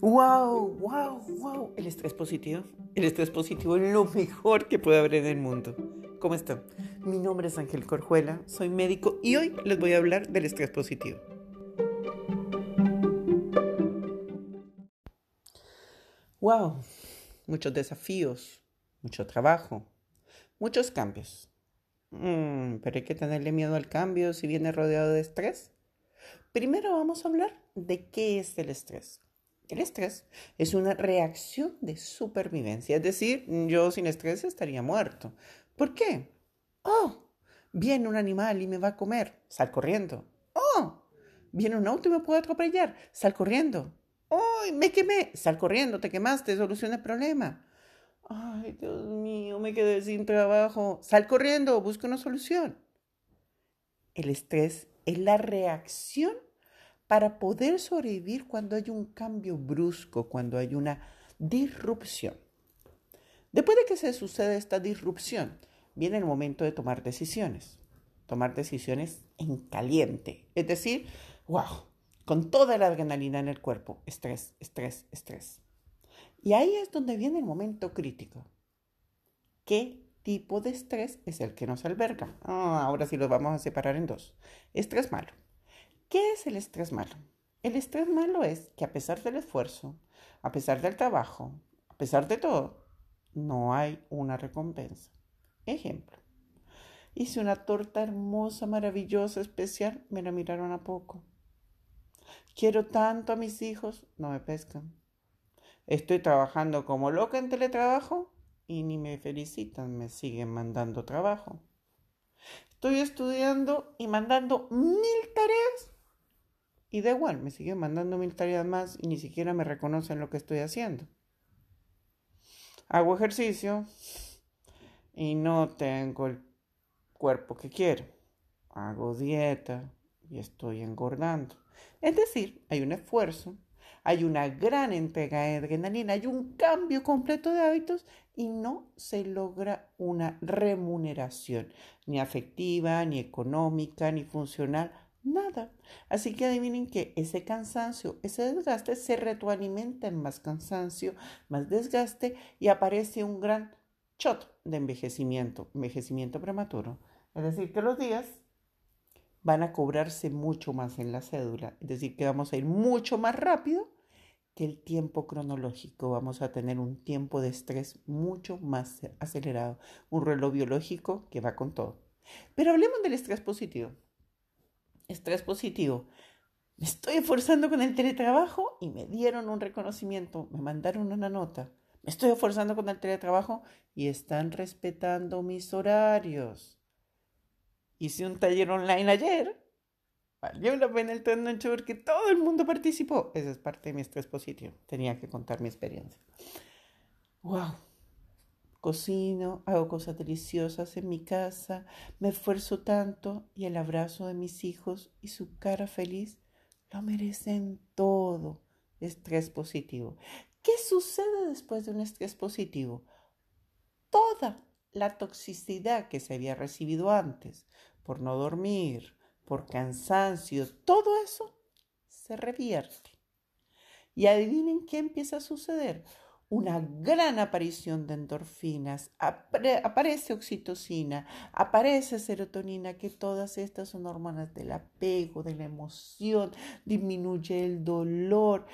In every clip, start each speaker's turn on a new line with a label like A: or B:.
A: ¡Wow! ¡Wow! ¡Wow! El estrés positivo. El estrés positivo es lo mejor que puede haber en el mundo. ¿Cómo están? Mi nombre es Ángel Corjuela, soy médico y hoy les voy a hablar del estrés positivo. ¡Wow! Muchos desafíos, mucho trabajo, muchos cambios. Mm, pero hay que tenerle miedo al cambio si viene rodeado de estrés. Primero vamos a hablar de qué es el estrés. El estrés es una reacción de supervivencia, es decir, yo sin estrés estaría muerto. ¿Por qué? Oh, viene un animal y me va a comer, sal corriendo. Oh, viene un auto y me puede atropellar, sal corriendo. Oh, me quemé, sal corriendo, te quemaste, soluciona el problema. Ay, Dios mío, me quedé sin trabajo, sal corriendo, busca una solución. El estrés es la reacción para poder sobrevivir cuando hay un cambio brusco, cuando hay una disrupción. Después de que se sucede esta disrupción, viene el momento de tomar decisiones. Tomar decisiones en caliente. Es decir, wow, con toda la adrenalina en el cuerpo. Estrés, estrés, estrés. Y ahí es donde viene el momento crítico. ¿Qué tipo de estrés es el que nos alberga? Ah, ahora sí los vamos a separar en dos. Estrés malo ¿Qué es el estrés malo? El estrés malo es que a pesar del esfuerzo, a pesar del trabajo, a pesar de todo, no hay una recompensa. Ejemplo, hice una torta hermosa, maravillosa, especial, me la miraron a poco. Quiero tanto a mis hijos, no me pescan. Estoy trabajando como loca en teletrabajo y ni me felicitan, me siguen mandando trabajo. Estoy estudiando y mandando mil tareas y da igual, me siguen mandando mil tareas más y ni siquiera me reconocen lo que estoy haciendo. Hago ejercicio y no tengo el cuerpo que quiero. Hago dieta y estoy engordando. Es decir, hay un esfuerzo, hay una gran entrega de adrenalina, hay un cambio completo de hábitos y no se logra una remuneración, ni afectiva, ni económica, ni funcional Nada. Así que adivinen que ese cansancio, ese desgaste se retroalimenta en más cansancio, más desgaste y aparece un gran shot de envejecimiento, envejecimiento prematuro. Es decir, que los días van a cobrarse mucho más en la cédula, es decir, que vamos a ir mucho más rápido que el tiempo cronológico. Vamos a tener un tiempo de estrés mucho más acelerado, un reloj biológico que va con todo. Pero hablemos del estrés positivo estrés positivo. Me estoy esforzando con el teletrabajo y me dieron un reconocimiento, me mandaron una nota. Me estoy esforzando con el teletrabajo y están respetando mis horarios. Hice un taller online ayer. Valió la pena el turno porque todo el mundo participó. Esa es parte de mi estrés positivo. Tenía que contar mi experiencia. ¡Wow! Cocino, hago cosas deliciosas en mi casa, me esfuerzo tanto y el abrazo de mis hijos y su cara feliz lo merecen todo. Estrés positivo. ¿Qué sucede después de un estrés positivo? Toda la toxicidad que se había recibido antes por no dormir, por cansancio, todo eso se revierte. Y adivinen qué empieza a suceder una gran aparición de endorfinas, aparece oxitocina, aparece serotonina, que todas estas son hormonas del apego, de la emoción, disminuye el dolor,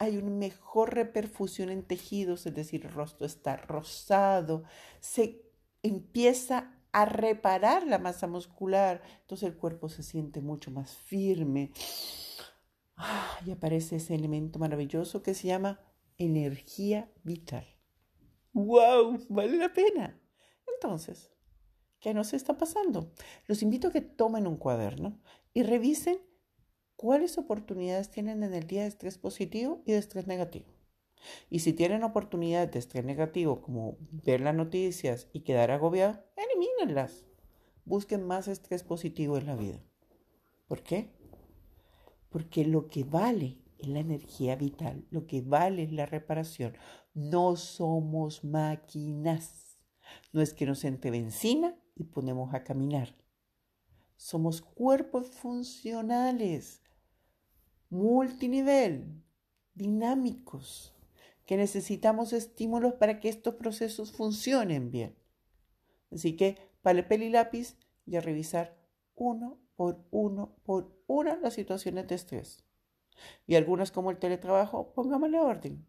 A: hay una mejor reperfusión en tejidos, es decir, el rostro está rosado, se empieza a reparar la masa muscular, entonces el cuerpo se siente mucho más firme. Ah, y aparece ese elemento maravilloso que se llama energía vital. ¡Wow! Vale la pena. Entonces, ¿qué nos está pasando? Los invito a que tomen un cuaderno y revisen cuáles oportunidades tienen en el día de estrés positivo y de estrés negativo. Y si tienen oportunidades de estrés negativo, como ver las noticias y quedar agobiado, elimínenlas. Busquen más estrés positivo en la vida. ¿Por qué? Porque lo que vale es la energía vital, lo que vale es la reparación. No somos máquinas. No es que nos entre benzina y ponemos a caminar. Somos cuerpos funcionales, multinivel, dinámicos, que necesitamos estímulos para que estos procesos funcionen bien. Así que, papel y lápiz y a revisar uno por uno por una las situaciones de estrés. Y algunas como el teletrabajo, pongámosle orden.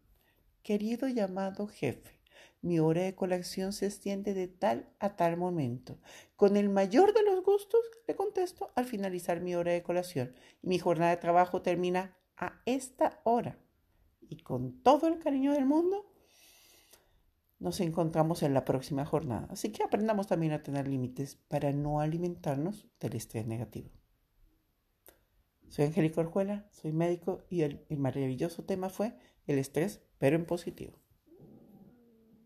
A: Querido llamado jefe, mi hora de colación se extiende de tal a tal momento. Con el mayor de los gustos le contesto al finalizar mi hora de colación. Mi jornada de trabajo termina a esta hora. Y con todo el cariño del mundo, nos encontramos en la próxima jornada. Así que aprendamos también a tener límites para no alimentarnos del estrés negativo. Soy Angélica Orjuela, soy médico y el, el maravilloso tema fue el estrés, pero en positivo.